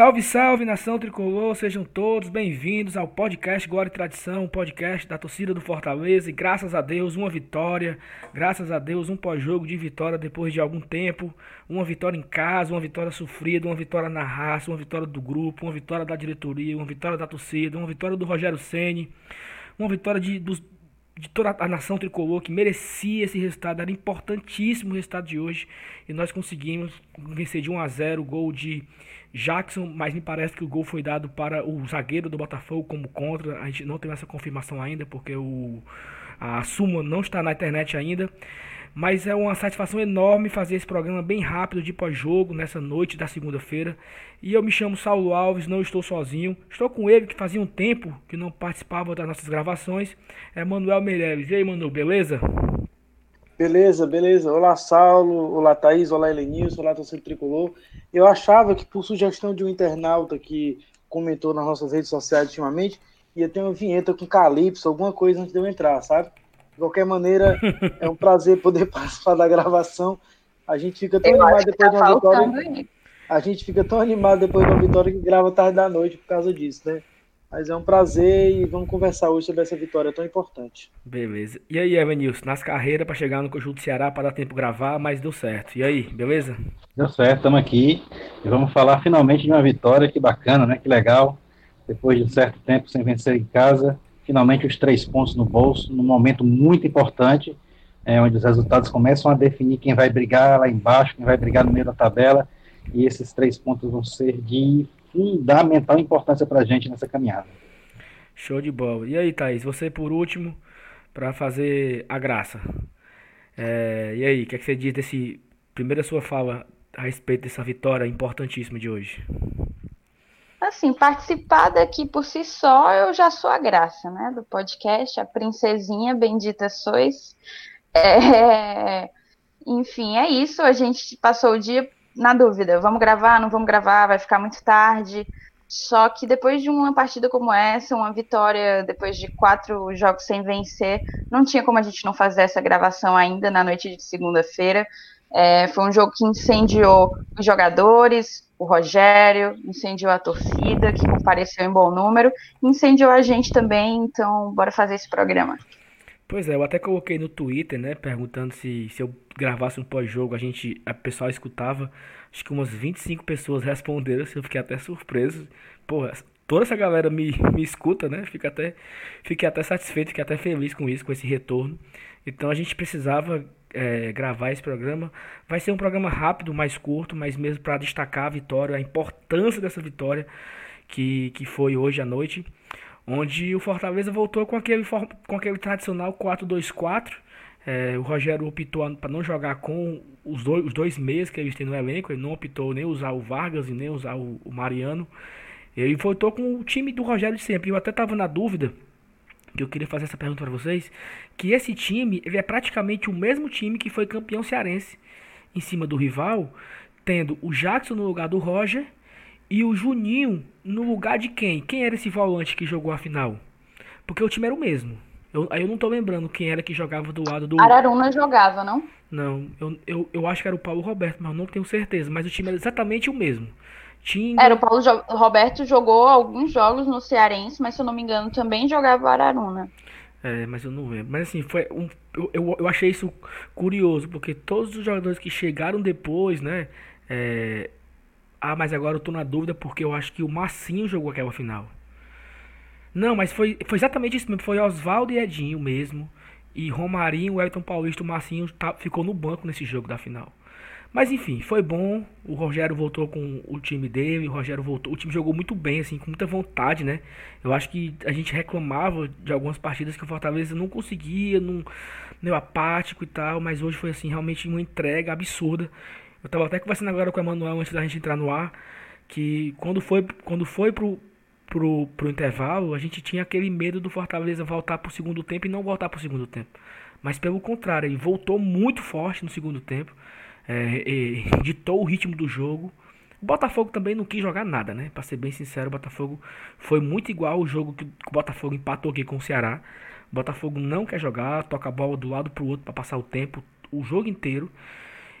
Salve, salve, nação tricolor, sejam todos bem-vindos ao podcast Glória e Tradição, podcast da torcida do Fortaleza. E graças a Deus, uma vitória, graças a Deus, um pós-jogo de vitória depois de algum tempo. Uma vitória em casa, uma vitória sofrida, uma vitória na raça, uma vitória do grupo, uma vitória da diretoria, uma vitória da torcida, uma vitória do Rogério Ceni, uma vitória de, dos, de toda a nação tricolor que merecia esse resultado. Era importantíssimo o resultado de hoje e nós conseguimos vencer de 1 a 0 o gol de Jackson, mas me parece que o gol foi dado para o zagueiro do Botafogo como contra. A gente não tem essa confirmação ainda, porque o, a súmula não está na internet ainda. Mas é uma satisfação enorme fazer esse programa bem rápido de pós-jogo, nessa noite da segunda-feira. E eu me chamo Saulo Alves, não estou sozinho. Estou com ele, que fazia um tempo que não participava das nossas gravações. É Manuel Meirelles. E aí, Manu, beleza? Beleza, beleza. Olá, Saulo. Olá, Thaís. Olá, Helenilson. Olá, torcedor tricolor. Eu achava que, por sugestão de um internauta que comentou nas nossas redes sociais ultimamente, ia ter uma vinheta com Calypso, alguma coisa antes de eu entrar, sabe? De qualquer maneira, é um prazer poder participar da gravação. A gente fica tão eu animado depois tá de uma vitória. A gente fica tão animado depois de uma vitória que grava tarde da noite por causa disso, né? Mas é um prazer e vamos conversar hoje sobre essa vitória tão importante. Beleza. E aí, Evanilson, nas carreiras para chegar no conjunto do Ceará para dar tempo gravar, mas deu certo. E aí, beleza? Deu certo, estamos aqui e vamos falar finalmente de uma vitória, que bacana, né? Que legal. Depois de um certo tempo sem vencer em casa, finalmente os três pontos no bolso, num momento muito importante, é, onde os resultados começam a definir quem vai brigar lá embaixo, quem vai brigar no meio da tabela, e esses três pontos vão ser de fundamental importância para a gente nessa caminhada. Show de bola. E aí, Thaís, você por último, para fazer a graça. É, e aí, o que, é que você diz desse. Primeira sua fala a respeito dessa vitória importantíssima de hoje? Assim, participar daqui por si só, eu já sou a graça, né? Do podcast, a princesinha, bendita sois. É, enfim, é isso. A gente passou o dia na dúvida, vamos gravar, não vamos gravar, vai ficar muito tarde. Só que depois de uma partida como essa, uma vitória depois de quatro jogos sem vencer, não tinha como a gente não fazer essa gravação ainda na noite de segunda-feira. É, foi um jogo que incendiou os jogadores, o Rogério, incendiou a torcida, que compareceu em bom número, incendiou a gente também, então bora fazer esse programa. Pois é, eu até coloquei no Twitter, né, perguntando se, se eu gravasse um pós-jogo, a gente, a pessoal escutava. Acho que umas 25 pessoas responderam, assim, eu fiquei até surpreso. Porra, toda essa galera me, me escuta, né? Fico até, fiquei até satisfeito, fiquei até feliz com isso, com esse retorno. Então a gente precisava é, gravar esse programa. Vai ser um programa rápido, mais curto, mas mesmo para destacar a vitória, a importância dessa vitória que, que foi hoje à noite onde o Fortaleza voltou com aquele, com aquele tradicional 4-2-4. É, o Rogério optou para não jogar com os dois, os dois meias que eles têm no elenco. Ele não optou nem usar o Vargas e nem usar o, o Mariano. Ele voltou com o time do Rogério de sempre. Eu até estava na dúvida, que eu queria fazer essa pergunta para vocês, que esse time ele é praticamente o mesmo time que foi campeão cearense em cima do rival, tendo o Jackson no lugar do Roger e o Juninho no lugar de quem? Quem era esse volante que jogou a final? Porque o time era o mesmo. Eu, aí eu não tô lembrando quem era que jogava do lado do. Araruna jogava, não? Não, eu, eu, eu acho que era o Paulo Roberto, mas eu não tenho certeza. Mas o time era exatamente o mesmo. Tinha... Era o Paulo jo Roberto jogou alguns jogos no Cearense, mas se eu não me engano também jogava o Araruna. É, mas eu não lembro. Mas assim, foi um, eu, eu, eu achei isso curioso, porque todos os jogadores que chegaram depois, né? É, ah, mas agora eu tô na dúvida porque eu acho que o Massinho jogou aquela final. Não, mas foi, foi exatamente isso mesmo. Foi Oswaldo e Edinho mesmo. E Romarinho, Elton Paulista, o Massinho tá, ficou no banco nesse jogo da final. Mas enfim, foi bom. O Rogério voltou com o time dele. O Rogério voltou. O time jogou muito bem, assim, com muita vontade, né? Eu acho que a gente reclamava de algumas partidas que o Fortaleza não conseguia, não, meio apático e tal. Mas hoje foi assim, realmente uma entrega absurda. Eu tava até conversando agora com o Emanuel antes da gente entrar no ar, que quando foi, quando foi pro, pro, pro intervalo, a gente tinha aquele medo do Fortaleza voltar pro segundo tempo e não voltar pro segundo tempo. Mas pelo contrário, ele voltou muito forte no segundo tempo, é, ditou o ritmo do jogo. O Botafogo também não quis jogar nada, né? Pra ser bem sincero, o Botafogo foi muito igual ao jogo que o Botafogo empatou aqui com o Ceará. O Botafogo não quer jogar, toca a bola do lado pro outro para passar o tempo, o jogo inteiro.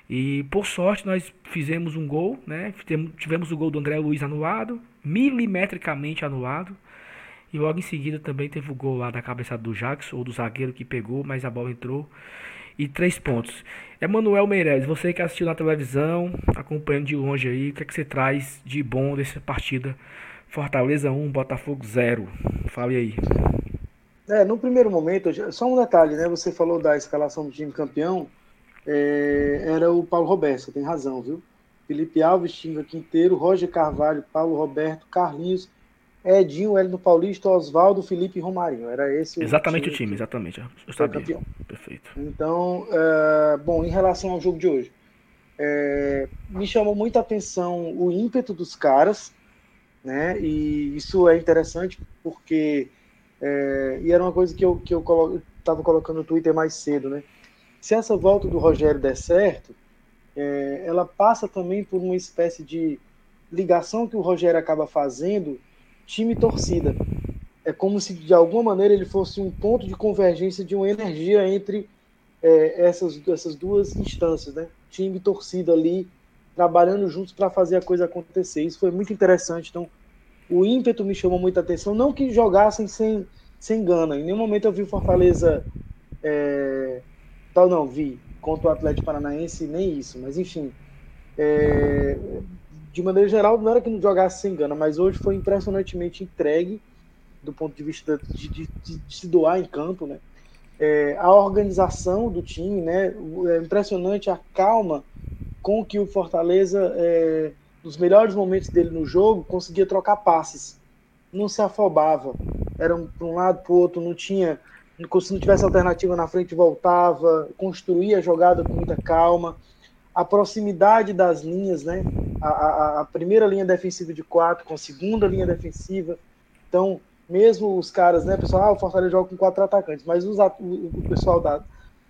E por sorte nós fizemos um gol, né? Tivemos o gol do André Luiz anulado, milimetricamente anulado. E logo em seguida também teve o gol lá da cabeçada do Jackson, ou do zagueiro que pegou, mas a bola entrou. E três pontos. Emanuel Meireles, você que assistiu na televisão, acompanhando de longe aí, o que, é que você traz de bom dessa partida? Fortaleza 1, Botafogo 0. Fale aí. É, no primeiro momento, só um detalhe, né? Você falou da escalação do time campeão, é, era o Paulo Roberto, você tem razão, viu? Felipe Alves, Tinga Quinteiro, Roger Carvalho, Paulo Roberto, Carlinhos, Edinho, Hélio Paulista, Oswaldo, Felipe e Romarinho. Era esse Exatamente o time, o time exatamente. Eu sabia. Campeão. Perfeito. Então, é, bom, em relação ao jogo de hoje, é, me chamou muita atenção o ímpeto dos caras, né? E isso é interessante porque é, e era uma coisa que eu que eu estava colocando no Twitter mais cedo, né? Se essa volta do Rogério der certo, é, ela passa também por uma espécie de ligação que o Rogério acaba fazendo time e torcida. É como se de alguma maneira ele fosse um ponto de convergência de uma energia entre é, essas, essas duas instâncias, né? Time e torcida ali trabalhando juntos para fazer a coisa acontecer. Isso foi muito interessante. Então, o ímpeto me chamou muita atenção. Não que jogassem sem, sem gana. Em nenhum momento eu vi o Fortaleza. É... Tal, não, vi. Contra o Atlético Paranaense, nem isso. Mas, enfim. É de maneira geral, não era que não jogasse sem gana, mas hoje foi impressionantemente entregue do ponto de vista de, de, de, de se doar em campo, né? É, a organização do time, né? É impressionante a calma com que o Fortaleza, é, nos melhores momentos dele no jogo, conseguia trocar passes, não se afobava, era um, para um lado para o outro, não tinha, se não tivesse alternativa na frente voltava, construía a jogada com muita calma a proximidade das linhas, né? A, a, primeira linha defensiva de quatro com a segunda linha defensiva. Então, mesmo os caras, né, pessoal, ah, o Fortaleza joga com quatro atacantes, mas os, o, o, pessoal da,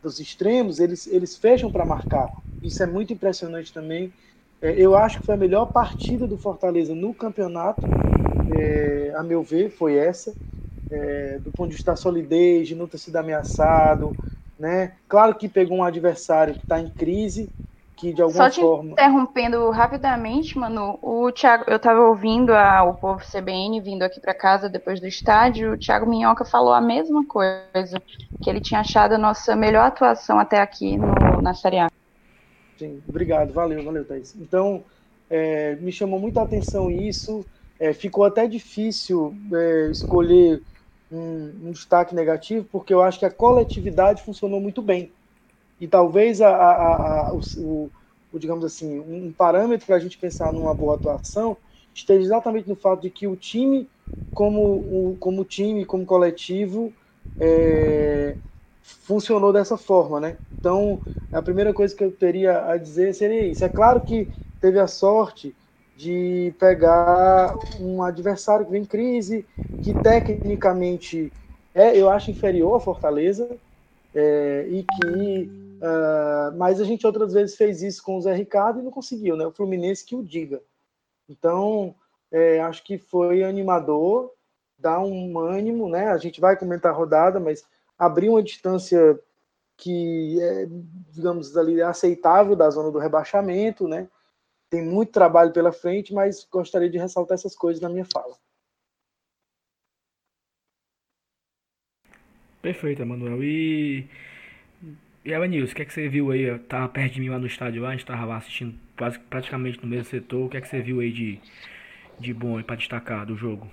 dos extremos, eles, eles fecham para marcar. Isso é muito impressionante também. É, eu acho que foi a melhor partida do Fortaleza no campeonato, é, a meu ver, foi essa. É, do ponto de vista da solidez, de não ter sido ameaçado, né? Claro que pegou um adversário que está em crise, que de alguma Só te forma. interrompendo rapidamente, mano, o Thiago, eu tava ouvindo a, o povo CBN vindo aqui para casa depois do estádio, o Thiago Minhoca falou a mesma coisa, que ele tinha achado a nossa melhor atuação até aqui no, na Série A. Sim, obrigado, valeu, valeu, Thaís. Então, é, me chamou muita atenção isso, é, ficou até difícil é, escolher um, um destaque negativo, porque eu acho que a coletividade funcionou muito bem e talvez a, a, a, o, o, digamos assim, um parâmetro para a gente pensar numa boa atuação esteja exatamente no fato de que o time, como, o, como time, como coletivo, é, funcionou dessa forma, né? Então, a primeira coisa que eu teria a dizer seria isso. É claro que teve a sorte de pegar um adversário que vem em crise, que tecnicamente é, eu acho, inferior à Fortaleza, é, e que Uh, mas a gente outras vezes fez isso com o Zé Ricardo e não conseguiu, né? O Fluminense que o diga. Então, é, acho que foi animador, dá um ânimo, né? A gente vai comentar a rodada, mas abrir uma distância que é, digamos, ali aceitável da zona do rebaixamento, né? Tem muito trabalho pela frente, mas gostaria de ressaltar essas coisas na minha fala. Perfeito, Emanuel. E e Evanilson, o que, é que você viu aí? Tava perto de mim lá no estádio, lá, a gente tava lá assistindo quase, praticamente no mesmo setor. O que é que você viu aí de, de bom aí pra destacar do jogo?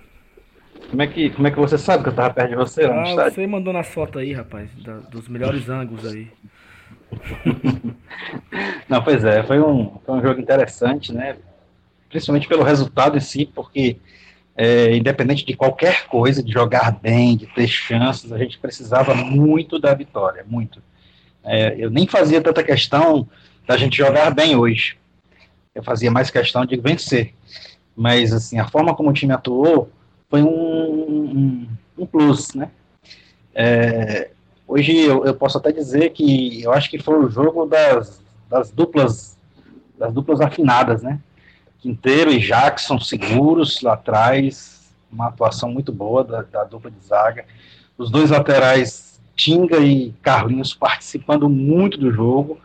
Como é, que, como é que você sabe que eu tava perto de você lá no ah, estádio? Você mandou na foto aí, rapaz, da, dos melhores ângulos aí. Não, pois é, foi um, foi um jogo interessante, né? Principalmente pelo resultado em si, porque é, independente de qualquer coisa, de jogar bem, de ter chances, a gente precisava muito da vitória, muito. É, eu nem fazia tanta questão da gente jogar bem hoje. Eu fazia mais questão de vencer. Mas, assim, a forma como o time atuou foi um, um, um plus, né? É, hoje eu, eu, posso até dizer que eu acho que foi o jogo das, das duplas das duplas afinadas, né? Quinteiro e Jackson seguros lá atrás, uma atuação muito boa da, da dupla de zaga. Os dois laterais Tinga e Carlinhos participando muito do jogo,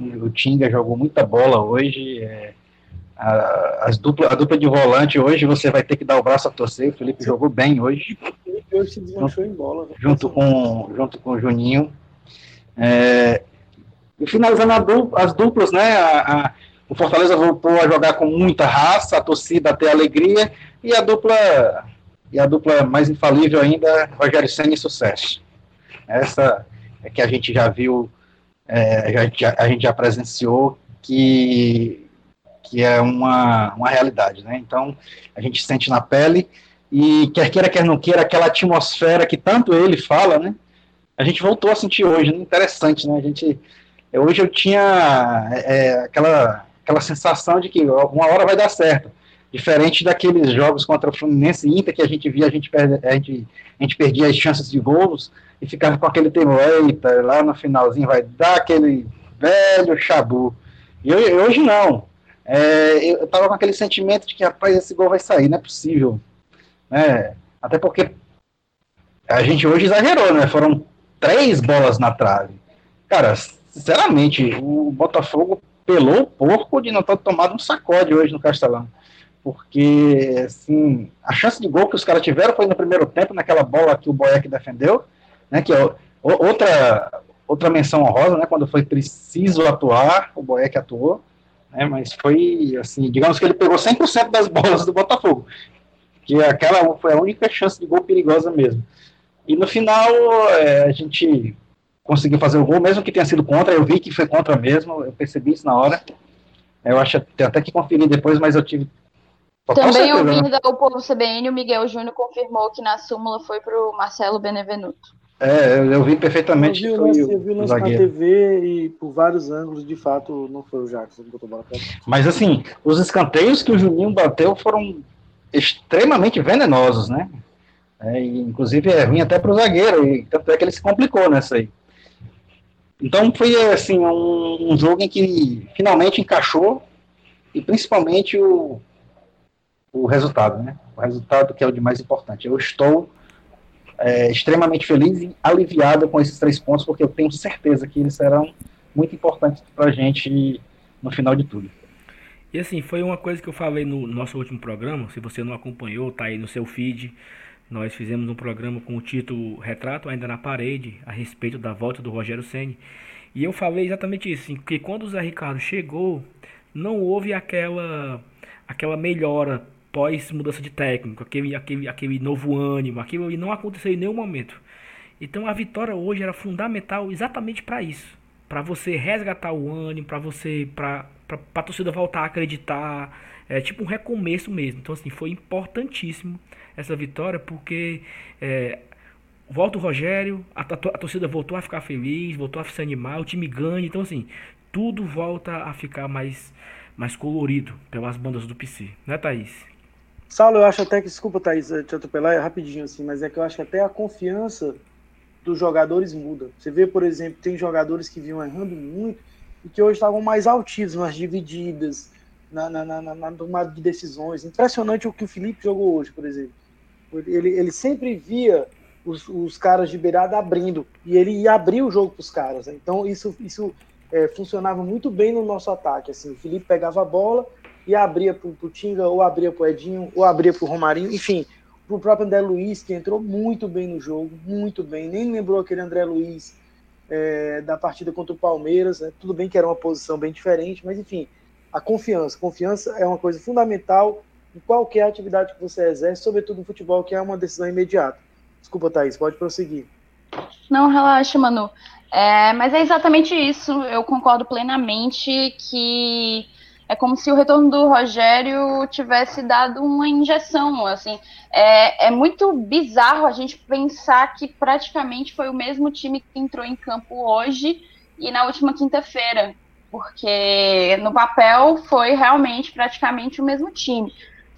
O Tinga jogou muita bola hoje. É, a, as dupla, a dupla de volante hoje você vai ter que dar o braço a torcer. O Felipe jogou bem hoje. O Felipe hoje se desmanchou em bola. Né? Junto com, junto com o Juninho. É, e finalizando as duplas, né? A, a, o Fortaleza voltou a jogar com muita raça, a torcida até alegria, e a dupla e a dupla mais infalível ainda, Rogério Senna e Sucesso. Essa é que a gente já viu, é, a, gente já, a gente já presenciou que, que é uma, uma realidade, né? Então, a gente sente na pele, e quer queira, quer não queira, aquela atmosfera que tanto ele fala, né? A gente voltou a sentir hoje, né? interessante, né? A gente, hoje eu tinha é, aquela, aquela sensação de que uma hora vai dar certo Diferente daqueles jogos contra o Fluminense e Inter que a gente via, a gente, perde, a gente, a gente perdia as chances de gols e ficava com aquele temor, eita, lá no finalzinho vai dar aquele velho chabu. E hoje não. É, eu tava com aquele sentimento de que, rapaz, esse gol vai sair, não é possível. Né? Até porque a gente hoje exagerou, né? Foram três bolas na trave. Cara, sinceramente, o Botafogo pelou o porco de não ter tomado um sacode hoje no Castelão porque assim, a chance de gol que os caras tiveram foi no primeiro tempo, naquela bola que o Boeck defendeu, né, que é outra, outra menção honrosa, né, quando foi preciso atuar, o Boeck atuou, né, mas foi, assim, digamos que ele pegou 100% das bolas do Botafogo, que aquela foi a única chance de gol perigosa mesmo. E no final, é, a gente conseguiu fazer o gol, mesmo que tenha sido contra, eu vi que foi contra mesmo, eu percebi isso na hora, eu acho até que conferi depois, mas eu tive também ouvindo né? o povo CBN, o Miguel Júnior confirmou que na súmula foi para o Marcelo Benevenuto. É, eu vi perfeitamente. Eu vi, eu vi o lance na TV e por vários ângulos, de fato, não foi o Jackson que botou bola pra Mas assim, os escanteios que o Juninho bateu foram extremamente venenosos, né? É, inclusive é ruim até para o zagueiro, e tanto é que ele se complicou nessa aí. Então foi assim um, um jogo em que finalmente encaixou e principalmente o o resultado, né? O resultado que é o de mais importante. Eu estou é, extremamente feliz e aliviado com esses três pontos, porque eu tenho certeza que eles serão muito importantes para a gente no final de tudo. E assim, foi uma coisa que eu falei no nosso último programa, se você não acompanhou, tá aí no seu feed. Nós fizemos um programa com o título Retrato Ainda na Parede, a respeito da volta do Rogério Senni. E eu falei exatamente isso, assim, que quando o Zé Ricardo chegou, não houve aquela aquela melhora pós mudança de técnico, aquele, aquele, aquele novo ânimo, aquilo não aconteceu em nenhum momento. Então a vitória hoje era fundamental exatamente para isso, para você resgatar o ânimo, para você, para a torcida voltar a acreditar, é tipo um recomeço mesmo. Então assim foi importantíssimo essa vitória porque é, volta o Rogério, a, a, torcida voltou a ficar feliz, voltou a se animar, o time ganha, então assim tudo volta a ficar mais mais colorido pelas bandas do PC, né, Thaís? Saulo, eu acho até que, desculpa, Thaís, te atropelar é rapidinho assim, mas é que eu acho que até a confiança dos jogadores muda. Você vê, por exemplo, tem jogadores que vinham errando muito e que hoje estavam mais altivos nas divididas, na, na, na, na tomada de decisões. Impressionante o que o Felipe jogou hoje, por exemplo. Ele, ele sempre via os, os caras de beirada abrindo e ele ia abrir o jogo para os caras. Né? Então isso, isso é, funcionava muito bem no nosso ataque. Assim, o Felipe pegava a bola, e abria para o Tinga, ou abria para o Edinho, ou abria para o Romarinho, enfim, para o próprio André Luiz, que entrou muito bem no jogo, muito bem, nem lembrou aquele André Luiz é, da partida contra o Palmeiras, né? tudo bem que era uma posição bem diferente, mas enfim, a confiança, confiança é uma coisa fundamental em qualquer atividade que você exerce, sobretudo no futebol, que é uma decisão imediata. Desculpa, Thaís, pode prosseguir. Não, relaxa, Manu. É, mas é exatamente isso. Eu concordo plenamente que é como se o retorno do Rogério tivesse dado uma injeção, assim. É, é muito bizarro a gente pensar que praticamente foi o mesmo time que entrou em campo hoje e na última quinta-feira, porque no papel foi realmente praticamente o mesmo time.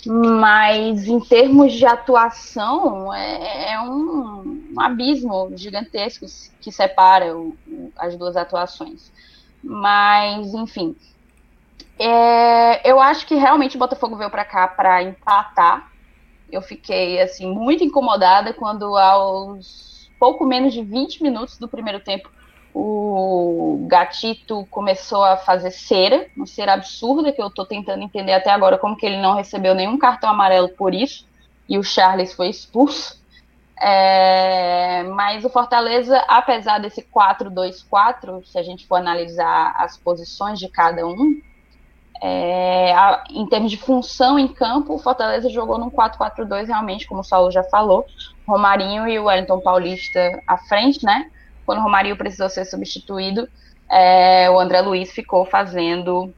Mas em termos de atuação, é, é um, um, abismo gigantesco que separa o, as duas atuações. Mas, enfim, é, eu acho que realmente o Botafogo veio para cá para empatar. Eu fiquei assim muito incomodada quando aos pouco menos de 20 minutos do primeiro tempo o Gatito começou a fazer cera, uma cera absurda, que eu estou tentando entender até agora como que ele não recebeu nenhum cartão amarelo por isso, e o Charles foi expulso. É, mas o Fortaleza, apesar desse 4-2-4, se a gente for analisar as posições de cada um, é, a, em termos de função em campo, o Fortaleza jogou num 4-4-2 realmente, como o Saulo já falou, Romarinho e o Wellington Paulista à frente, né? quando o Romário precisou ser substituído, é, o André Luiz ficou fazendo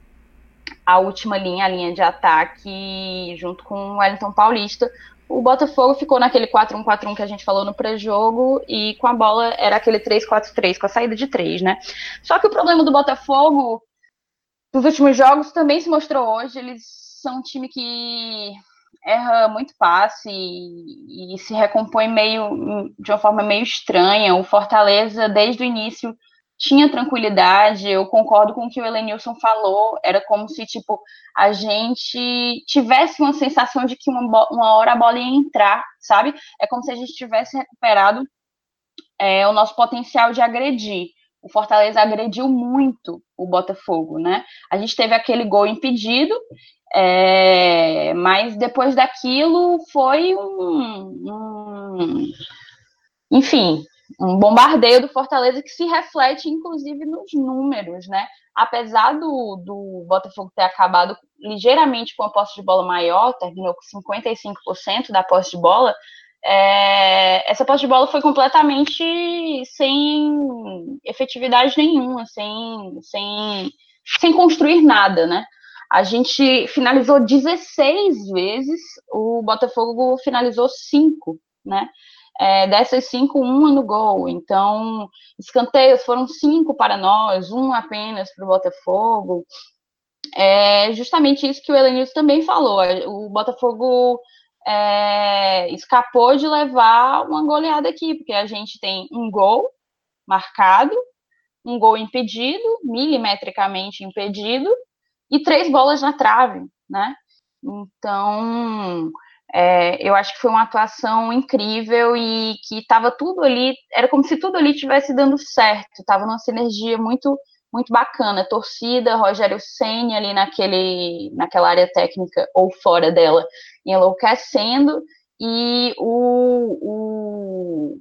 a última linha, a linha de ataque, junto com o Wellington Paulista. O Botafogo ficou naquele 4-1-4-1 que a gente falou no pré-jogo, e com a bola era aquele 3-4-3, com a saída de 3, né? Só que o problema do Botafogo, nos últimos jogos, também se mostrou hoje. Eles são um time que erra muito passe e, e, se recompõe meio de uma forma meio estranha. O Fortaleza, desde o início, tinha tranquilidade. Eu concordo com o que o Elenilson falou. Era como se tipo a gente tivesse uma sensação de que uma, uma hora a bola ia entrar, sabe? É como se a gente tivesse recuperado é, o nosso potencial de agredir. O Fortaleza agrediu muito o Botafogo, né? A gente teve aquele gol impedido é, mas depois daquilo foi um, um, enfim, um bombardeio do Fortaleza que se reflete, inclusive, nos números, né? Apesar do, do Botafogo ter acabado ligeiramente com a posse de bola maior, terminou com 55% da posse de bola, é, essa posse de bola foi completamente sem efetividade nenhuma, sem, sem, sem construir nada, né? A gente finalizou 16 vezes, o Botafogo finalizou 5, né? É, dessas cinco, uma no gol. Então, escanteios foram cinco para nós, um apenas para o Botafogo. É justamente isso que o Elenilson também falou. O Botafogo é, escapou de levar uma goleada aqui, porque a gente tem um gol marcado, um gol impedido, milimetricamente impedido, e três bolas na trave, né? Então, é, eu acho que foi uma atuação incrível e que estava tudo ali, era como se tudo ali estivesse dando certo, estava numa sinergia muito muito bacana, torcida, Rogério Senna ali naquele, naquela área técnica ou fora dela, enlouquecendo, e o, o,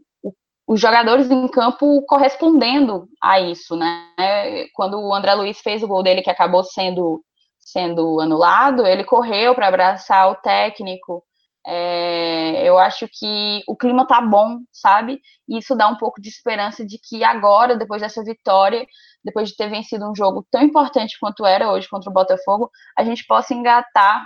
os jogadores em campo correspondendo a isso, né? Quando o André Luiz fez o gol dele, que acabou sendo, sendo anulado, ele correu para abraçar o técnico. É, eu acho que o clima tá bom, sabe? E isso dá um pouco de esperança de que agora, depois dessa vitória, depois de ter vencido um jogo tão importante quanto era hoje contra o Botafogo, a gente possa engatar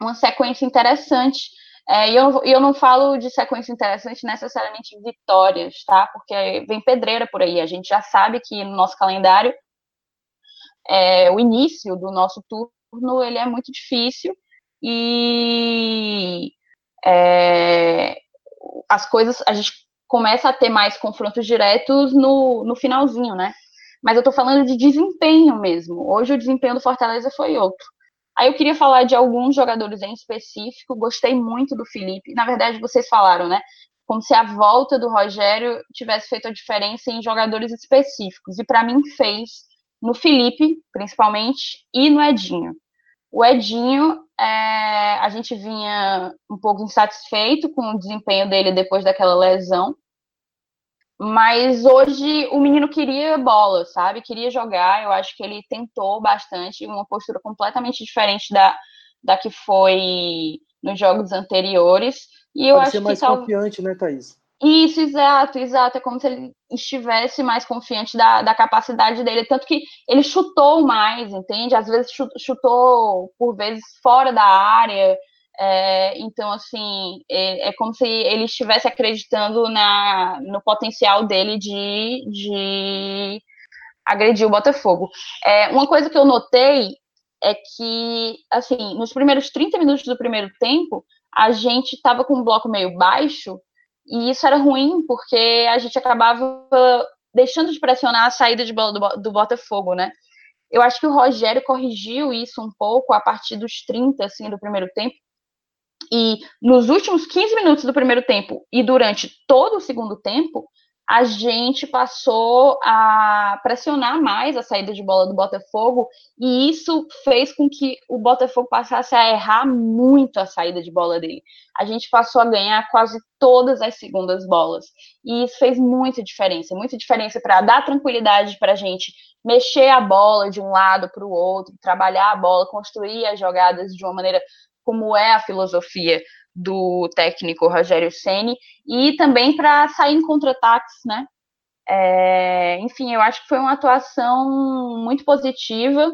uma sequência interessante é, e eu, eu não falo de sequência interessante necessariamente vitórias, tá? Porque vem pedreira por aí. A gente já sabe que no nosso calendário é, o início do nosso turno ele é muito difícil e é, as coisas a gente começa a ter mais confrontos diretos no, no finalzinho, né? Mas eu tô falando de desempenho mesmo. Hoje o desempenho do Fortaleza foi outro. Aí eu queria falar de alguns jogadores em específico. Gostei muito do Felipe. Na verdade, vocês falaram, né? Como se a volta do Rogério tivesse feito a diferença em jogadores específicos. E para mim fez no Felipe, principalmente, e no Edinho. O Edinho, é, a gente vinha um pouco insatisfeito com o desempenho dele depois daquela lesão. Mas hoje o menino queria bola, sabe? Queria jogar. Eu acho que ele tentou bastante, uma postura completamente diferente da, da que foi nos jogos anteriores. E eu Pode acho ser mais que confiante, né, Thaís? Isso, exato, exato. É como se ele estivesse mais confiante da, da capacidade dele. Tanto que ele chutou mais, entende? Às vezes chutou, por vezes, fora da área. É, então, assim, é, é, como se ele estivesse acreditando na, no potencial dele de, de agredir o Botafogo. É, uma coisa que eu notei é que, assim, nos primeiros 30 minutos do primeiro tempo, a gente estava com um bloco meio baixo, e isso era ruim, porque a gente acabava deixando de pressionar a saída de bola do, do Botafogo, né? Eu acho que o Rogério corrigiu isso um pouco a partir dos 30, assim, do primeiro tempo, e nos últimos 15 minutos do primeiro tempo e durante todo o segundo tempo, a gente passou a pressionar mais a saída de bola do Botafogo, e isso fez com que o Botafogo passasse a errar muito a saída de bola dele. A gente passou a ganhar quase todas as segundas bolas, e isso fez muita diferença muita diferença para dar tranquilidade para a gente mexer a bola de um lado para o outro, trabalhar a bola, construir as jogadas de uma maneira como é a filosofia do técnico Rogério Ceni e também para sair em contra-ataques, né? É, enfim, eu acho que foi uma atuação muito positiva,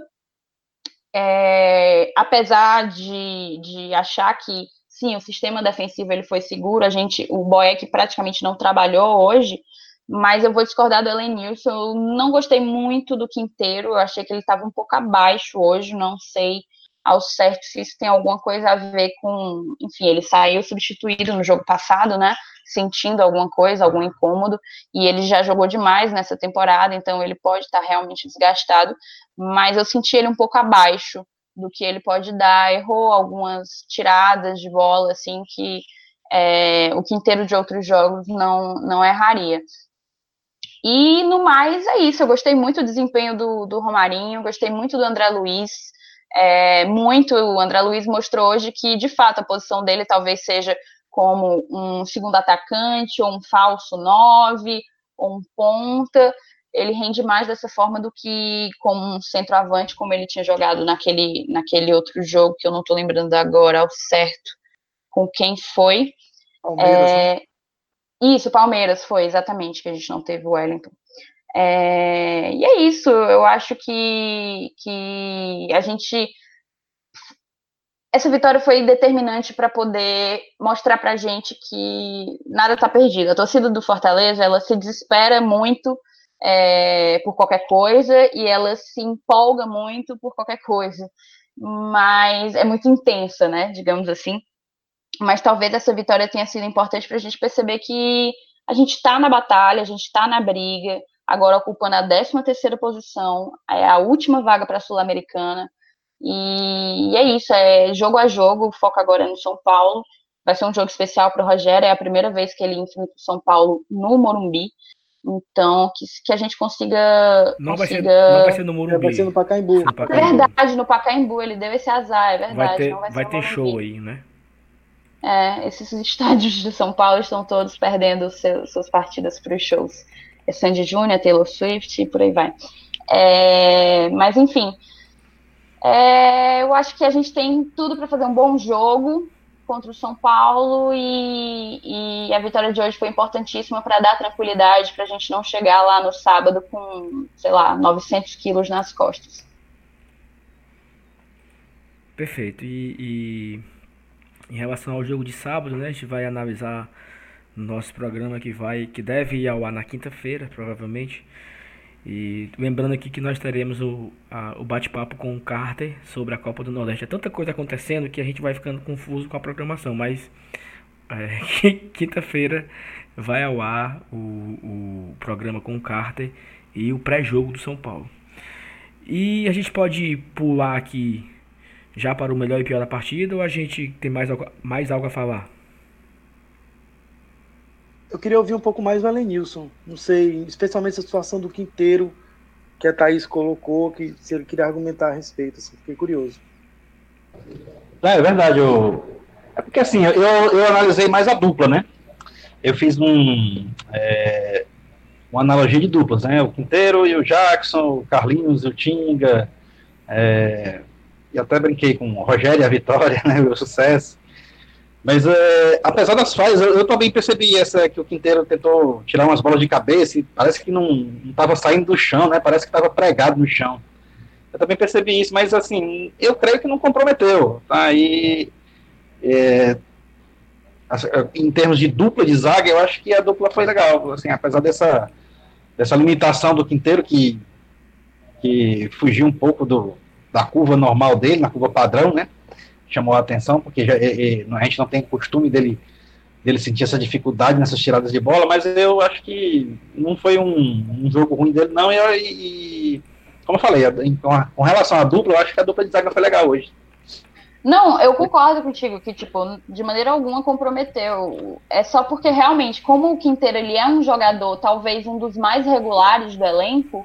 é, apesar de, de achar que sim, o sistema defensivo ele foi seguro, a gente, o Boeck praticamente não trabalhou hoje, mas eu vou discordar do Elenilson, eu não gostei muito do Quinteiro, eu achei que ele estava um pouco abaixo hoje, não sei ao certo se isso tem alguma coisa a ver com, enfim, ele saiu substituído no jogo passado, né? Sentindo alguma coisa, algum incômodo, e ele já jogou demais nessa temporada, então ele pode estar realmente desgastado, mas eu senti ele um pouco abaixo do que ele pode dar, errou algumas tiradas de bola, assim, que é, o quinteiro de outros jogos não, não erraria. E no mais é isso, eu gostei muito do desempenho do, do Romarinho, gostei muito do André Luiz, é, muito. O André Luiz mostrou hoje que, de fato, a posição dele talvez seja como um segundo atacante, ou um falso nove, ou um ponta. Ele rende mais dessa forma do que como um centroavante, como ele tinha jogado naquele, naquele outro jogo, que eu não estou lembrando agora ao certo com quem foi. Palmeiras, é, né? Isso, Palmeiras foi, exatamente, que a gente não teve o Wellington. É, e é isso, eu acho que, que a gente. Essa vitória foi determinante para poder mostrar para a gente que nada está perdido. A torcida do Fortaleza ela se desespera muito é, por qualquer coisa e ela se empolga muito por qualquer coisa, mas é muito intensa, né? Digamos assim. Mas talvez essa vitória tenha sido importante para a gente perceber que a gente está na batalha, a gente está na briga, agora ocupando a 13 terceira posição, é a última vaga para a Sul-Americana, e, e, é isso, é jogo a jogo, o foco agora é no São Paulo, vai ser um jogo especial para o Rogério, é a primeira vez que ele enfrenta o São Paulo no Morumbi, então, que, que a gente consiga. Não, consiga... Vai, ser, não vai ser no Morumbi. Vai ser no Pacaembu. No Pacaembu. É verdade, no Pacaembu, ele deu esse azar, é verdade. Vai ter, vai vai ter show aí, né? É, esses estádios de São Paulo estão todos perdendo seus, suas partidas para os shows é Sandy Júnior, Taylor Swift e por aí vai. É, mas enfim, é, eu acho que a gente tem tudo para fazer um bom jogo contra o São Paulo e, e a vitória de hoje foi importantíssima para dar tranquilidade para a gente não chegar lá no sábado com, sei lá, 900 quilos nas costas. Perfeito. E, e em relação ao jogo de sábado, né, a gente vai analisar nosso programa que vai, que deve ir ao ar na quinta-feira, provavelmente. E lembrando aqui que nós teremos o, o bate-papo com o Carter sobre a Copa do Nordeste. É tanta coisa acontecendo que a gente vai ficando confuso com a programação, mas é, quinta-feira vai ao ar o, o programa com o Carter e o pré-jogo do São Paulo. E a gente pode pular aqui já para o melhor e pior da partida ou a gente tem mais, mais algo a falar? Eu queria ouvir um pouco mais do Elenilson. Não sei, especialmente a situação do Quinteiro, que a Thaís colocou, que se ele queria argumentar a respeito. Assim, fiquei curioso. É, é verdade. Eu... É porque assim, eu, eu analisei mais a dupla, né? Eu fiz um, é, uma analogia de duplas, né? O Quinteiro e o Jackson, o Carlinhos e o Tinga. É, e até brinquei com o Rogério e a Vitória, né? O sucesso. Mas é, apesar das falhas, eu, eu, também percebi essa que o Quinteiro tentou tirar umas bolas de cabeça e parece que não estava saindo do chão, né? Parece que estava pregado no chão. Eu também percebi isso, mas assim, eu creio que não comprometeu. Tá? E, é, em termos de dupla de zaga, eu acho que a dupla foi legal. Assim, apesar dessa, dessa limitação do Quinteiro que, que fugiu um pouco do, da curva normal dele, na curva padrão, né? Chamou a atenção, porque já, é, é, a gente não tem costume dele, dele sentir essa dificuldade nessas tiradas de bola, mas eu acho que não foi um, um jogo ruim dele, não. E, e como eu falei, a, com relação à dupla, eu acho que a dupla de zaga foi legal hoje. Não, eu concordo contigo que, tipo, de maneira alguma comprometeu. É só porque realmente, como o Quinteiro ele é um jogador, talvez um dos mais regulares do elenco,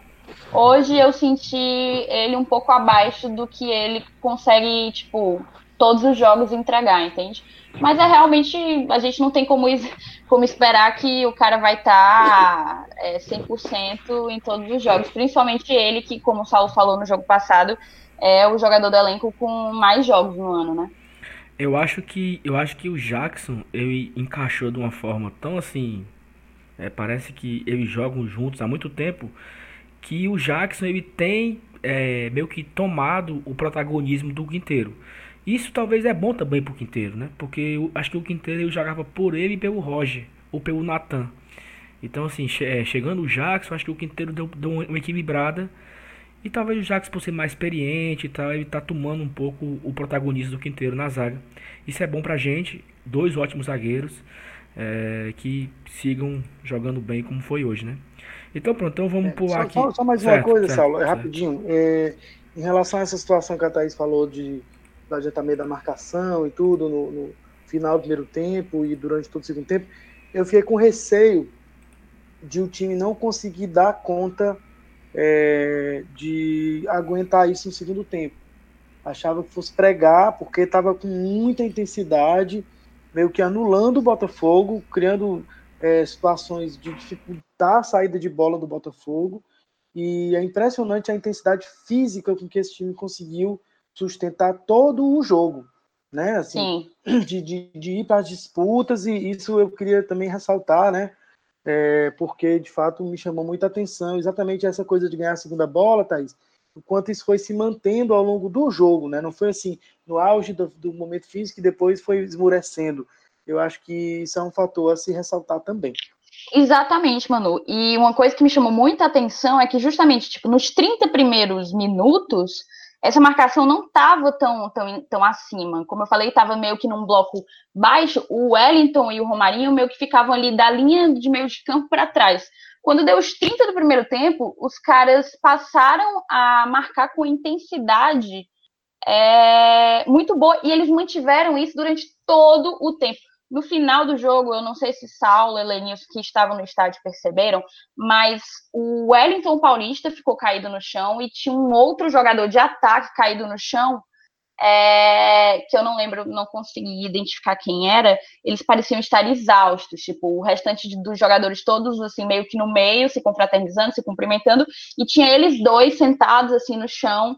hoje eu senti ele um pouco abaixo do que ele consegue, tipo, todos os jogos entregar, entende? Mas é realmente, a gente não tem como, como esperar que o cara vai estar tá, é, 100% em todos os jogos, principalmente ele, que, como o Saulo falou no jogo passado, é o jogador do elenco com mais jogos no ano, né? Eu acho que eu acho que o Jackson ele encaixou de uma forma tão assim, é, parece que eles jogam juntos há muito tempo que o Jackson ele tem é, meio que tomado o protagonismo do Quinteiro. Isso talvez é bom também pro Quinteiro, né? Porque eu acho que o Quinteiro eu jogava por ele e pelo Roger ou pelo Nathan. Então assim, che é, chegando o Jackson, acho que o Quinteiro deu, deu uma equilibrada e talvez o Jackson, por ser mais experiente e tal, ele tá tomando um pouco o protagonismo do Quinteiro na zaga. Isso é bom pra gente, dois ótimos zagueiros é, que sigam jogando bem como foi hoje, né? Então pronto, então vamos é, pular só, aqui. Só, só mais certo, uma coisa, certo, Saulo, é rapidinho. É, em relação a essa situação que a Thaís falou de da gente meio da marcação e tudo no, no final do primeiro tempo e durante todo o segundo tempo, eu fiquei com receio de o time não conseguir dar conta é, de aguentar isso no segundo tempo. Achava que fosse pregar, porque estava com muita intensidade, meio que anulando o Botafogo, criando é, situações de dificultar a saída de bola do Botafogo. E é impressionante a intensidade física com que esse time conseguiu sustentar todo o jogo, né? Assim, de, de, de, ir para as disputas, e isso eu queria também ressaltar, né? é, porque de fato me chamou muita atenção exatamente essa coisa de ganhar a segunda bola, Thaís, o quanto isso foi se mantendo ao longo do jogo, né? Não foi assim no auge do, do momento físico e depois foi esmurecendo. Eu acho que isso é um fator a se ressaltar também. Exatamente, Manu. E uma coisa que me chamou muita atenção é que justamente, tipo, nos 30 primeiros minutos, essa marcação não estava tão, tão, tão acima. Como eu falei, estava meio que num bloco baixo. O Wellington e o Romarinho meio que ficavam ali da linha de meio de campo para trás. Quando deu os 30 do primeiro tempo, os caras passaram a marcar com intensidade é, muito boa e eles mantiveram isso durante todo o tempo. No final do jogo, eu não sei se Saulo e Lenils que estavam no estádio perceberam, mas o Wellington Paulista ficou caído no chão e tinha um outro jogador de ataque caído no chão, é, que eu não lembro, não consegui identificar quem era. Eles pareciam estar exaustos, tipo, o restante dos jogadores todos, assim, meio que no meio, se confraternizando, se cumprimentando, e tinha eles dois sentados, assim, no chão,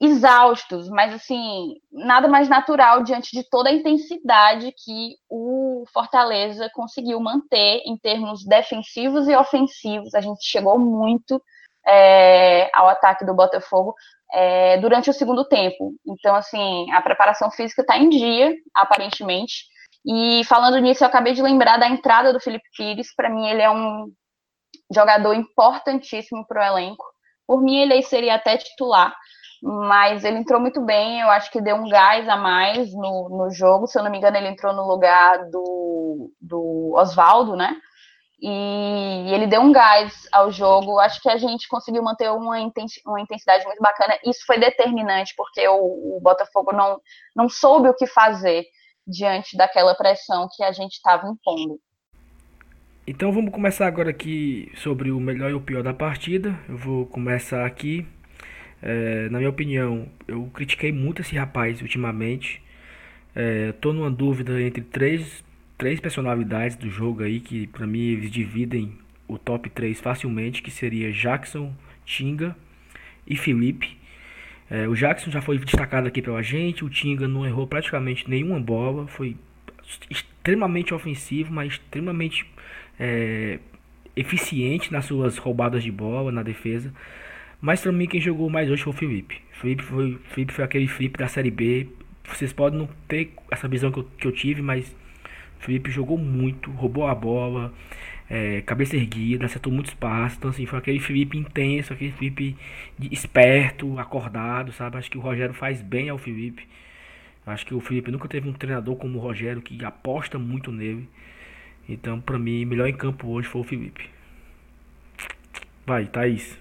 exaustos, mas assim, nada mais natural diante de toda a intensidade que o Fortaleza conseguiu manter em termos defensivos e ofensivos. A gente chegou muito é, ao ataque do Botafogo é, durante o segundo tempo. Então, assim, a preparação física está em dia, aparentemente. E falando nisso, eu acabei de lembrar da entrada do Felipe Pires. Para mim, ele é um jogador importantíssimo para o elenco. Por mim, ele seria até titular mas ele entrou muito bem, eu acho que deu um gás a mais no, no jogo, se eu não me engano, ele entrou no lugar do, do Oswaldo, né? E ele deu um gás ao jogo. Acho que a gente conseguiu manter uma intensidade muito bacana. Isso foi determinante, porque o, o Botafogo não, não soube o que fazer diante daquela pressão que a gente estava impondo. Então vamos começar agora aqui sobre o melhor e o pior da partida. Eu vou começar aqui é, na minha opinião, eu critiquei muito esse rapaz ultimamente. É, tô numa dúvida entre três, três personalidades do jogo aí, que para mim eles dividem o top 3 facilmente, que seria Jackson, Tinga e Felipe. É, o Jackson já foi destacado aqui pela gente, o Tinga não errou praticamente nenhuma bola, foi extremamente ofensivo, mas extremamente é, eficiente nas suas roubadas de bola, na defesa. Mas pra mim quem jogou mais hoje foi o Felipe. Felipe foi, Felipe foi aquele Felipe da Série B. Vocês podem não ter essa visão que eu, que eu tive, mas Felipe jogou muito, roubou a bola, é, cabeça erguida, acertou muito espaço. Então assim, foi aquele Felipe intenso, aquele Felipe esperto, acordado, sabe? Acho que o Rogério faz bem ao Felipe. Acho que o Felipe nunca teve um treinador como o Rogério que aposta muito nele. Então, pra mim, melhor em campo hoje foi o Felipe. Vai, Thaís.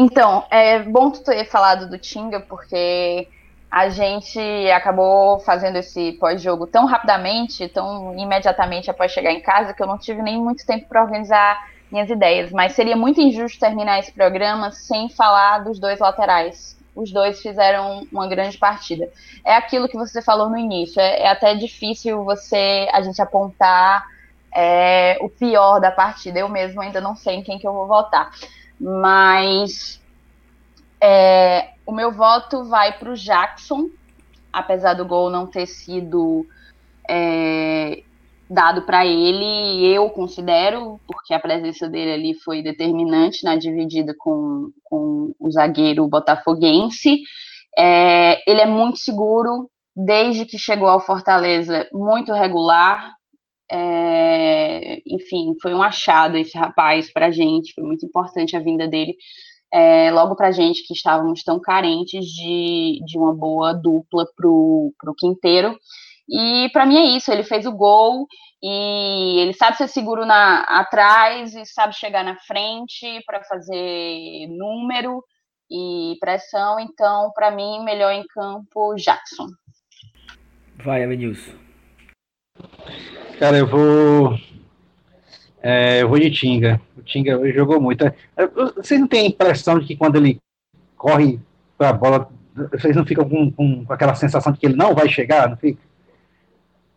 Então, é bom tu ter falado do Tinga, porque a gente acabou fazendo esse pós-jogo tão rapidamente, tão imediatamente após chegar em casa, que eu não tive nem muito tempo para organizar minhas ideias. Mas seria muito injusto terminar esse programa sem falar dos dois laterais. Os dois fizeram uma grande partida. É aquilo que você falou no início. É, é até difícil você a gente apontar é, o pior da partida. Eu mesmo ainda não sei em quem que eu vou votar. Mas é, o meu voto vai para o Jackson, apesar do gol não ter sido é, dado para ele, eu considero, porque a presença dele ali foi determinante na dividida com, com o zagueiro botafoguense. É, ele é muito seguro, desde que chegou ao Fortaleza, muito regular. É, enfim, foi um achado esse rapaz para a gente, foi muito importante a vinda dele é, logo para a gente que estávamos tão carentes de, de uma boa dupla para o quinteiro. E para mim é isso, ele fez o gol e ele sabe ser seguro na, atrás e sabe chegar na frente para fazer número e pressão. Então, para mim, melhor em campo, Jackson. Vai, Avenils. Cara, eu vou é, eu vou de Tinga. O Tinga jogou muito. É, vocês não têm a impressão de que quando ele corre para a bola, vocês não ficam com, com, aquela sensação de que ele não vai chegar? Não fica?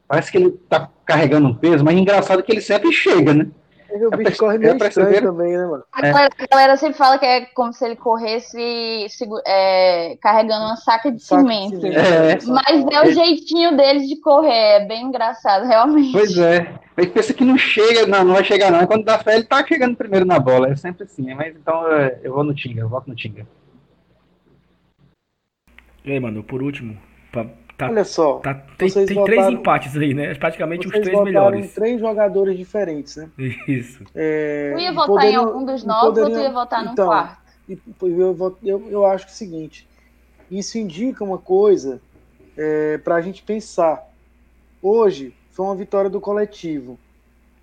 Parece que ele está carregando um peso, mas é engraçado que ele sempre chega, né? O bicho corre meio estranho também, né, mano? A galera, a galera, sempre fala que é como se ele corresse é, carregando uma saca de saca cimento. De é. Mas é o jeitinho deles de correr, é bem engraçado, realmente. Pois é. A gente pensa que não chega, não, não vai chegar não. quando dá fé, ele tá chegando primeiro na bola. É sempre assim. Mas então eu vou no Tinga, eu voto no Tinga. E aí, mano, por último, pra Tá, Olha só. Tá, tem, tem votaram, três empates aí, né? Praticamente os três melhores. três jogadores diferentes, né? Isso. É, tu ia votar poderiam, em algum dos novos poderiam, ou tu ia votar então, no quarto? Eu, eu, eu acho que é o seguinte: isso indica uma coisa é, para a gente pensar. Hoje foi uma vitória do coletivo.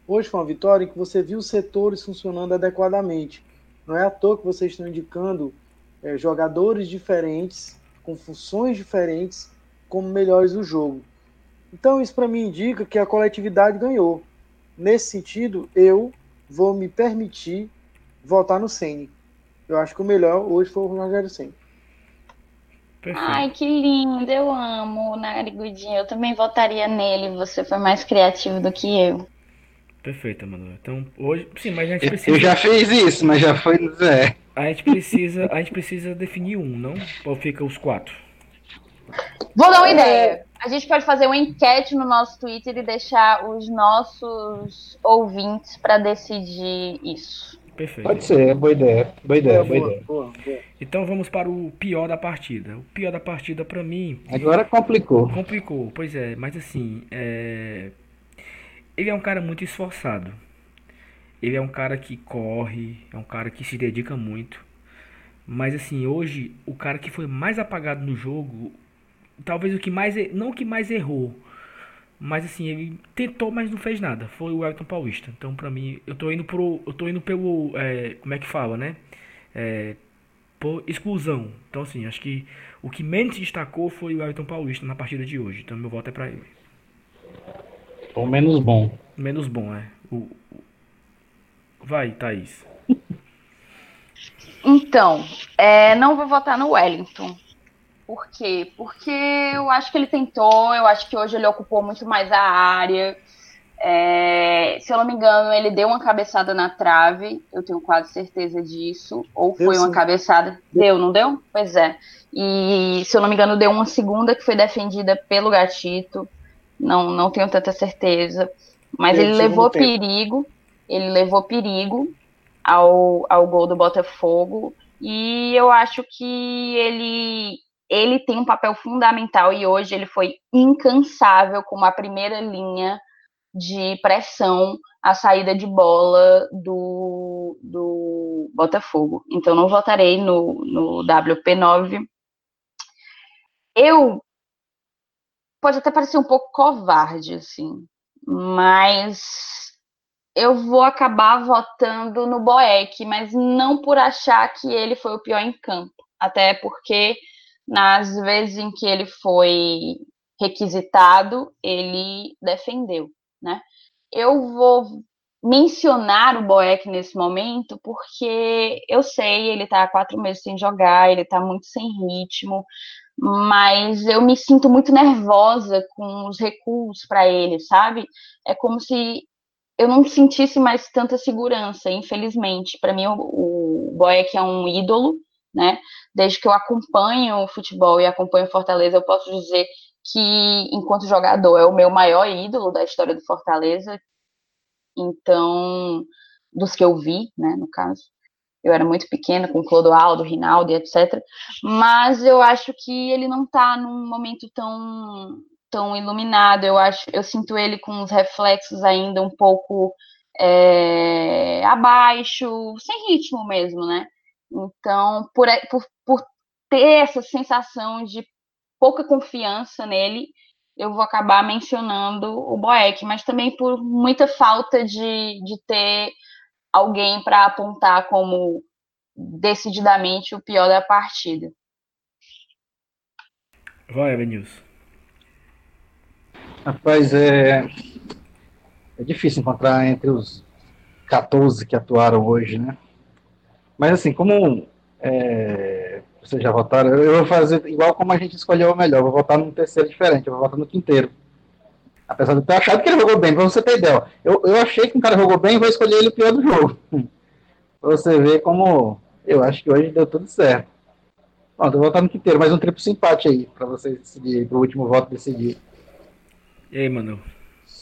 Hoje foi uma vitória em que você viu os setores funcionando adequadamente. Não é à toa que vocês estão indicando é, jogadores diferentes, com funções diferentes, como melhores do jogo. Então, isso para mim indica que a coletividade ganhou. Nesse sentido, eu vou me permitir votar no Ceni. Eu acho que o melhor hoje foi o Rogério Ceni. Ai, que lindo, eu amo o Narigudinho. Eu também votaria nele. Você foi mais criativo do que eu. Perfeito, Manuel. Então, hoje, sim, mas a gente precisa. Eu já fiz isso, mas já foi no Zé. A gente precisa, a gente precisa definir um, não? Ou fica os quatro? Vou dar uma é... ideia. A gente pode fazer uma enquete no nosso Twitter e deixar os nossos ouvintes para decidir isso. Perfeito. Pode ser, boa ideia. Boa ideia, boa, boa, ideia. Boa, então vamos para o pior da partida. O pior da partida para mim. Agora complicou. Complicou, pois é, mas assim, é... ele é um cara muito esforçado. Ele é um cara que corre, é um cara que se dedica muito. Mas assim, hoje, o cara que foi mais apagado no jogo talvez o que mais, não o que mais errou, mas assim, ele tentou, mas não fez nada. Foi o Elton Paulista. Então, pra mim, eu tô indo pro, eu tô indo pelo, é, como é que fala, né? É, por exclusão. Então, assim, acho que o que menos se destacou foi o Elton Paulista na partida de hoje. Então, meu voto é para ele. Ou menos bom. Menos bom, é. O, o... Vai, Thaís. Então, é, não vou votar no Wellington por quê? Porque eu acho que ele tentou, eu acho que hoje ele ocupou muito mais a área. É, se eu não me engano, ele deu uma cabeçada na trave, eu tenho quase certeza disso. Ou foi uma cabeçada. Deu, não deu? Pois é. E se eu não me engano, deu uma segunda que foi defendida pelo Gatito. Não, não tenho tanta certeza. Mas eu ele levou perigo. Ele levou perigo ao, ao gol do Botafogo. E eu acho que ele ele tem um papel fundamental e hoje ele foi incansável como a primeira linha de pressão à saída de bola do, do Botafogo. Então não votarei no, no WP9. Eu pode até parecer um pouco covarde, assim, mas eu vou acabar votando no Boeck, mas não por achar que ele foi o pior em campo, até porque nas vezes em que ele foi requisitado, ele defendeu, né? Eu vou mencionar o Boeck nesse momento porque eu sei, ele está há quatro meses sem jogar, ele está muito sem ritmo, mas eu me sinto muito nervosa com os recuos para ele, sabe? É como se eu não sentisse mais tanta segurança, infelizmente. Para mim, o, o Boeck é um ídolo, né? Desde que eu acompanho o futebol e acompanho Fortaleza, eu posso dizer que, enquanto jogador, é o meu maior ídolo da história do Fortaleza. Então, dos que eu vi, né, no caso. Eu era muito pequena, com Clodoaldo, Rinaldo, etc. Mas eu acho que ele não está num momento tão tão iluminado. Eu acho, eu sinto ele com os reflexos ainda um pouco é, abaixo, sem ritmo mesmo, né? Então, por, por, por ter essa sensação de pouca confiança nele, eu vou acabar mencionando o Boeck, mas também por muita falta de, de ter alguém para apontar como decididamente o pior da partida. Vai, Evanilson. Rapaz, é, é difícil encontrar entre os 14 que atuaram hoje, né? Mas assim, como é, vocês já votaram, eu vou fazer igual como a gente escolheu o melhor, vou votar num terceiro diferente, eu vou votar no quinteiro. Apesar de eu ter achado que ele jogou bem, pra você ter ideia. Eu, eu achei que um cara jogou bem vou escolher ele o pior do jogo. pra você ver como eu acho que hoje deu tudo certo. Pronto, eu vou votar no quinteiro, mais um triplo empate aí, pra vocês decidirem, pro último voto decidir. E aí, mano?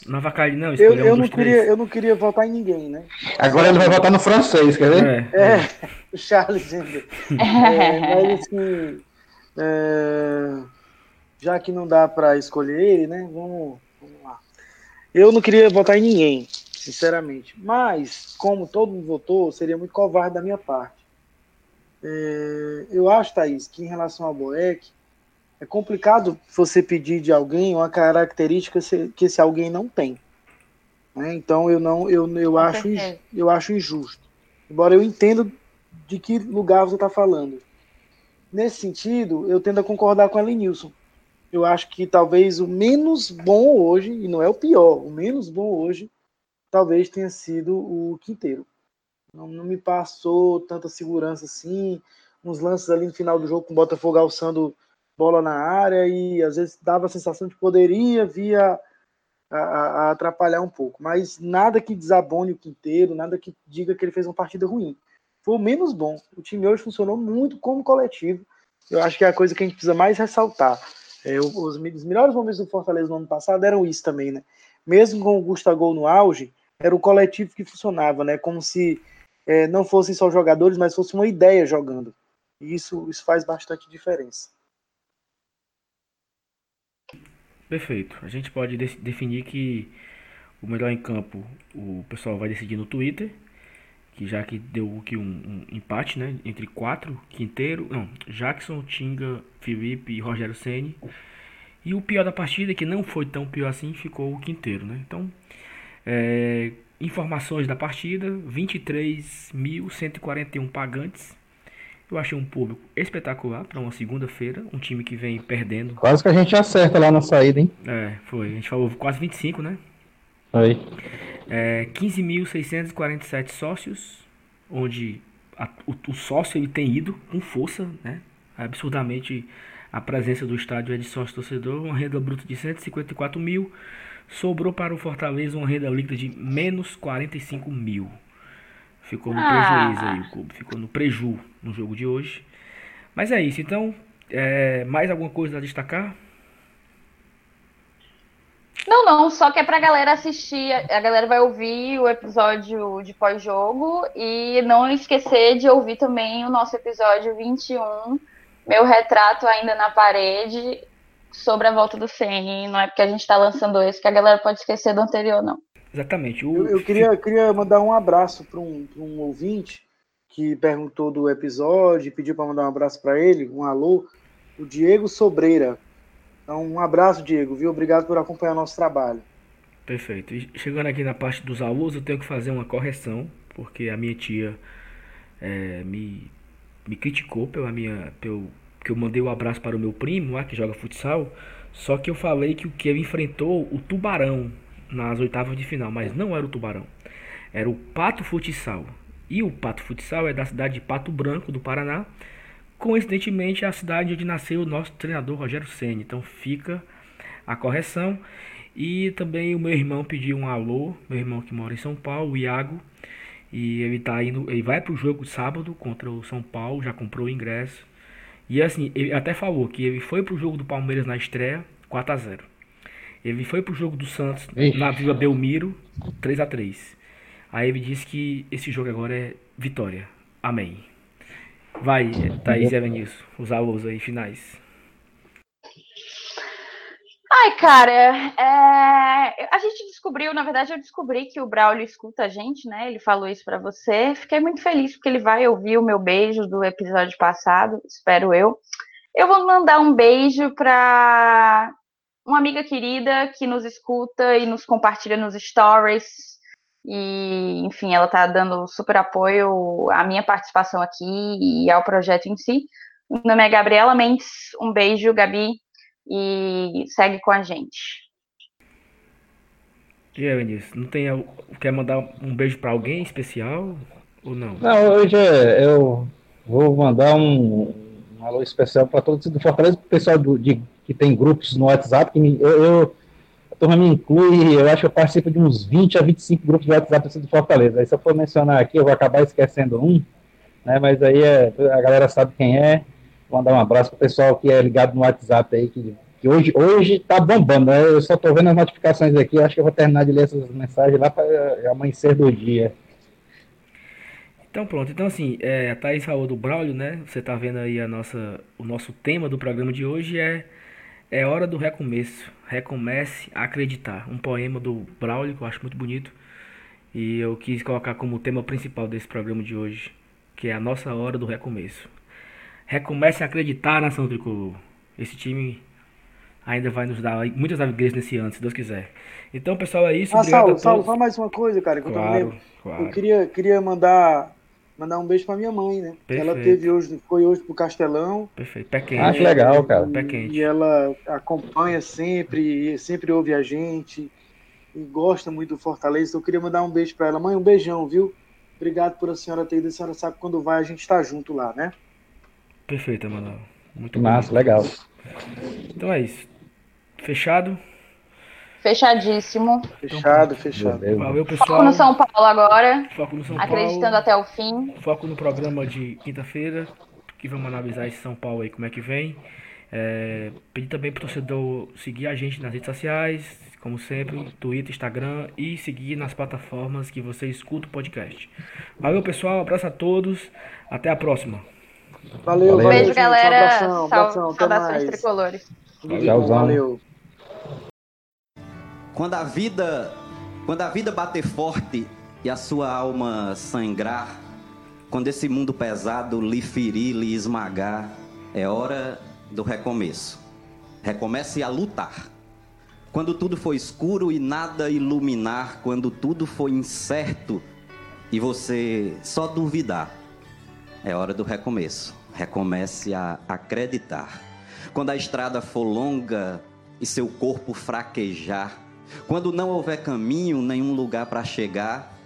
Não avacalhe, não. Eu, eu, um não queria, eu não queria votar em ninguém, né? Agora ele vai votar no francês, quer ver? É, é o Charles ainda. é, mas assim, é, já que não dá para escolher ele, né? Vamos, vamos lá. Eu não queria votar em ninguém, sinceramente. Mas, como todo mundo votou, seria muito covarde da minha parte. É, eu acho, Thaís, que em relação ao Boeck, é complicado você pedir de alguém uma característica que esse alguém não tem. Né? Então eu não, eu, eu acho, eu acho injusto. Embora eu entenda de que lugar você está falando. Nesse sentido, eu tendo a concordar com a Lenilson. Eu acho que talvez o menos bom hoje, e não é o pior, o menos bom hoje, talvez tenha sido o Quinteiro. Não, não me passou tanta segurança assim. Uns lances ali no final do jogo com o Botafogo alçando bola na área e às vezes dava a sensação de poderia via a, a, atrapalhar um pouco, mas nada que desabone o quinteiro, nada que diga que ele fez uma partida ruim. Foi o menos bom. O time hoje funcionou muito como coletivo. Eu acho que é a coisa que a gente precisa mais ressaltar. É, os, os, melhores momentos do Fortaleza no ano passado eram isso também, né? Mesmo com o Gustavo no auge, era o coletivo que funcionava, né? Como se é, não fossem só jogadores, mas fosse uma ideia jogando. E isso, isso faz bastante diferença. Perfeito. A gente pode de definir que o melhor em campo o pessoal vai decidir no Twitter, que já que deu que um, um, empate, né, entre quatro, Quinteiro, não, Jackson, Tinga, Felipe e Rogério Ceni. E o pior da partida, que não foi tão pior assim, ficou o Quinteiro, né? Então, é, informações da partida: 23.141 pagantes, eu achei um público espetacular para uma segunda-feira, um time que vem perdendo. Quase que a gente acerta lá na saída, hein? É, foi. A gente falou quase 25, né? Foi. É, 15.647 sócios, onde a, o, o, sócio ele tem ido com força, né? Absurdamente a presença do estádio é de sócio torcedor, uma renda bruta de 154 mil, sobrou para o Fortaleza uma renda líquida de menos 45 mil. Ficou no ah. prejuízo aí o clube, ficou no preju no jogo de hoje. Mas é isso, então, é, mais alguma coisa a destacar? Não, não, só que é pra galera assistir, a galera vai ouvir o episódio de pós-jogo e não esquecer de ouvir também o nosso episódio 21, meu retrato ainda na parede, sobre a volta do CN. Não é porque a gente tá lançando esse que a galera pode esquecer do anterior, não. Exatamente. O... Eu, eu, queria, queria mandar um abraço para um, um ouvinte que perguntou do episódio, pediu para mandar um abraço para ele, um alô, o Diego Sobreira. Então, um abraço, Diego, viu? Obrigado por acompanhar nosso trabalho. Perfeito. E chegando aqui na parte dos alôs, eu tenho que fazer uma correção, porque a minha tia é, me, me criticou pela minha, pelo que eu mandei um abraço para o meu primo lá que joga futsal. Só que eu falei que o Kevin enfrentou o Tubarão nas oitavas de final, mas não era o Tubarão. Era o Pato Futsal. E o Pato Futsal é da cidade de Pato Branco, do Paraná. Coincidentemente, é a cidade onde nasceu o nosso treinador Rogério Senna. Então fica a correção. E também o meu irmão pediu um alô, meu irmão que mora em São Paulo, o Iago. E ele tá indo, ele vai pro jogo sábado contra o São Paulo, já comprou o ingresso. E assim, ele até falou que ele foi pro jogo do Palmeiras na estreia, 4 a 0. Ele foi pro jogo do Santos Ixi. na Vila Belmiro, 3 a 3. Aí ele disse que esse jogo agora é vitória. Amém. Vai, Thaís e Evanilson, os alôs aí finais. Ai, cara, é... a gente descobriu, na verdade, eu descobri que o Braulio escuta a gente, né? Ele falou isso para você. Fiquei muito feliz porque ele vai ouvir o meu beijo do episódio passado, espero eu. Eu vou mandar um beijo para uma amiga querida que nos escuta e nos compartilha nos stories e, enfim, ela está dando super apoio à minha participação aqui e ao projeto em si. Meu nome é Gabriela Mendes. Um beijo, Gabi, e segue com a gente. E aí, Vinícius, não tem. Quer mandar um beijo para alguém especial ou não? Não, hoje é, eu vou mandar um, um alô especial para todos do Fortaleza, para o pessoal do, de, que tem grupos no WhatsApp. Que me, eu, eu turma me inclui, eu acho que eu participo de uns 20 a 25 grupos de WhatsApp do Fortaleza. Aí se eu for mencionar aqui, eu vou acabar esquecendo um, né? Mas aí é, a galera sabe quem é. Vou mandar um abraço pro pessoal que é ligado no WhatsApp aí, que, que hoje, hoje tá bombando, né? Eu só tô vendo as notificações aqui, acho que eu vou terminar de ler essas mensagens lá para amanhecer do dia. Então pronto, então assim, é, a Thaís falou do Braulio, né? Você tá vendo aí a nossa, o nosso tema do programa de hoje é é hora do recomeço. Recomece a acreditar. Um poema do Braulio que eu acho muito bonito. E eu quis colocar como tema principal desse programa de hoje, que é a nossa hora do recomeço. Recomece a acreditar, nação tricolor. Esse time ainda vai nos dar muitas alegrias nesse ano, se Deus quiser. Então, pessoal, é isso. Ah, Saulo, Saulo, só mais uma coisa, cara, que claro, eu tô claro. Eu queria, queria mandar mandar um beijo pra minha mãe, né? Perfeito. Ela teve hoje, foi hoje pro Castelão. Perfeito, pé quente. Ah, que legal, cara. Pé quente. E ela acompanha sempre, sempre ouve a gente e gosta muito do Fortaleza. Então eu queria mandar um beijo para ela. Mãe, um beijão, viu? Obrigado por a senhora ter ido. A senhora sabe que quando vai a gente tá junto lá, né? Perfeito, Emanuel. Muito massa, legal. Então é isso. Fechado? Fechadíssimo. Fechado, fechado. Valeu, pessoal. Foco no São Paulo agora. Foco no São acreditando Paulo. até o fim. Foco no programa de quinta-feira, que vamos analisar esse São Paulo aí, como é que vem. É, pedir também para o torcedor seguir a gente nas redes sociais, como sempre, Twitter, Instagram e seguir nas plataformas que você escuta o podcast. Valeu, pessoal. abraço a todos. Até a próxima. Valeu, valeu. Beijo, galera. Um abração, abração, Saudações tricolores. Valeu. valeu. Quando a vida, quando a vida bater forte e a sua alma sangrar, quando esse mundo pesado lhe ferir, lhe esmagar, é hora do recomeço. Recomece a lutar. Quando tudo for escuro e nada iluminar, quando tudo for incerto e você só duvidar, é hora do recomeço. Recomece a acreditar. Quando a estrada for longa e seu corpo fraquejar, quando não houver caminho, nenhum lugar para chegar,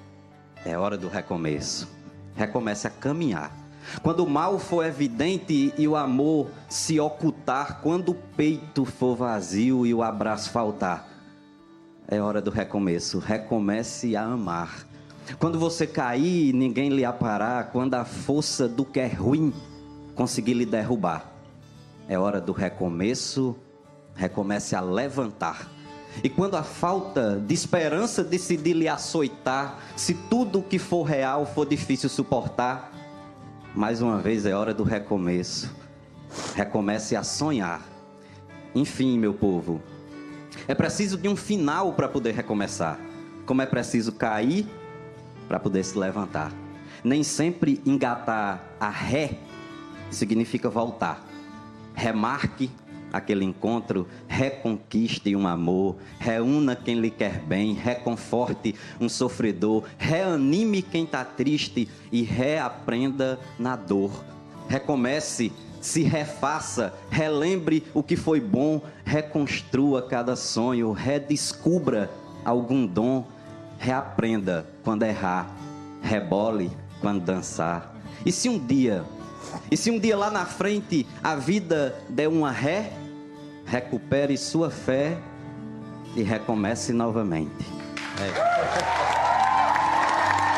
é hora do recomeço. Recomece a caminhar. Quando o mal for evidente e o amor se ocultar, quando o peito for vazio e o abraço faltar, é hora do recomeço. Recomece a amar. Quando você cair e ninguém lhe aparar, quando a força do que é ruim conseguir lhe derrubar, é hora do recomeço. Recomece a levantar. E quando a falta de esperança decidir lhe açoitar, se tudo o que for real for difícil suportar, mais uma vez é hora do recomeço. Recomece a sonhar. Enfim, meu povo, é preciso de um final para poder recomeçar, como é preciso cair para poder se levantar. Nem sempre engatar a ré significa voltar. Remarque aquele encontro, reconquiste um amor, reúna quem lhe quer bem, reconforte um sofredor, reanime quem está triste e reaprenda na dor. Recomece se refaça, relembre o que foi bom, reconstrua cada sonho, redescubra algum dom, reaprenda quando errar, rebole quando dançar. E se um dia, e se um dia lá na frente a vida der uma ré, recupere sua fé e recomece novamente. É.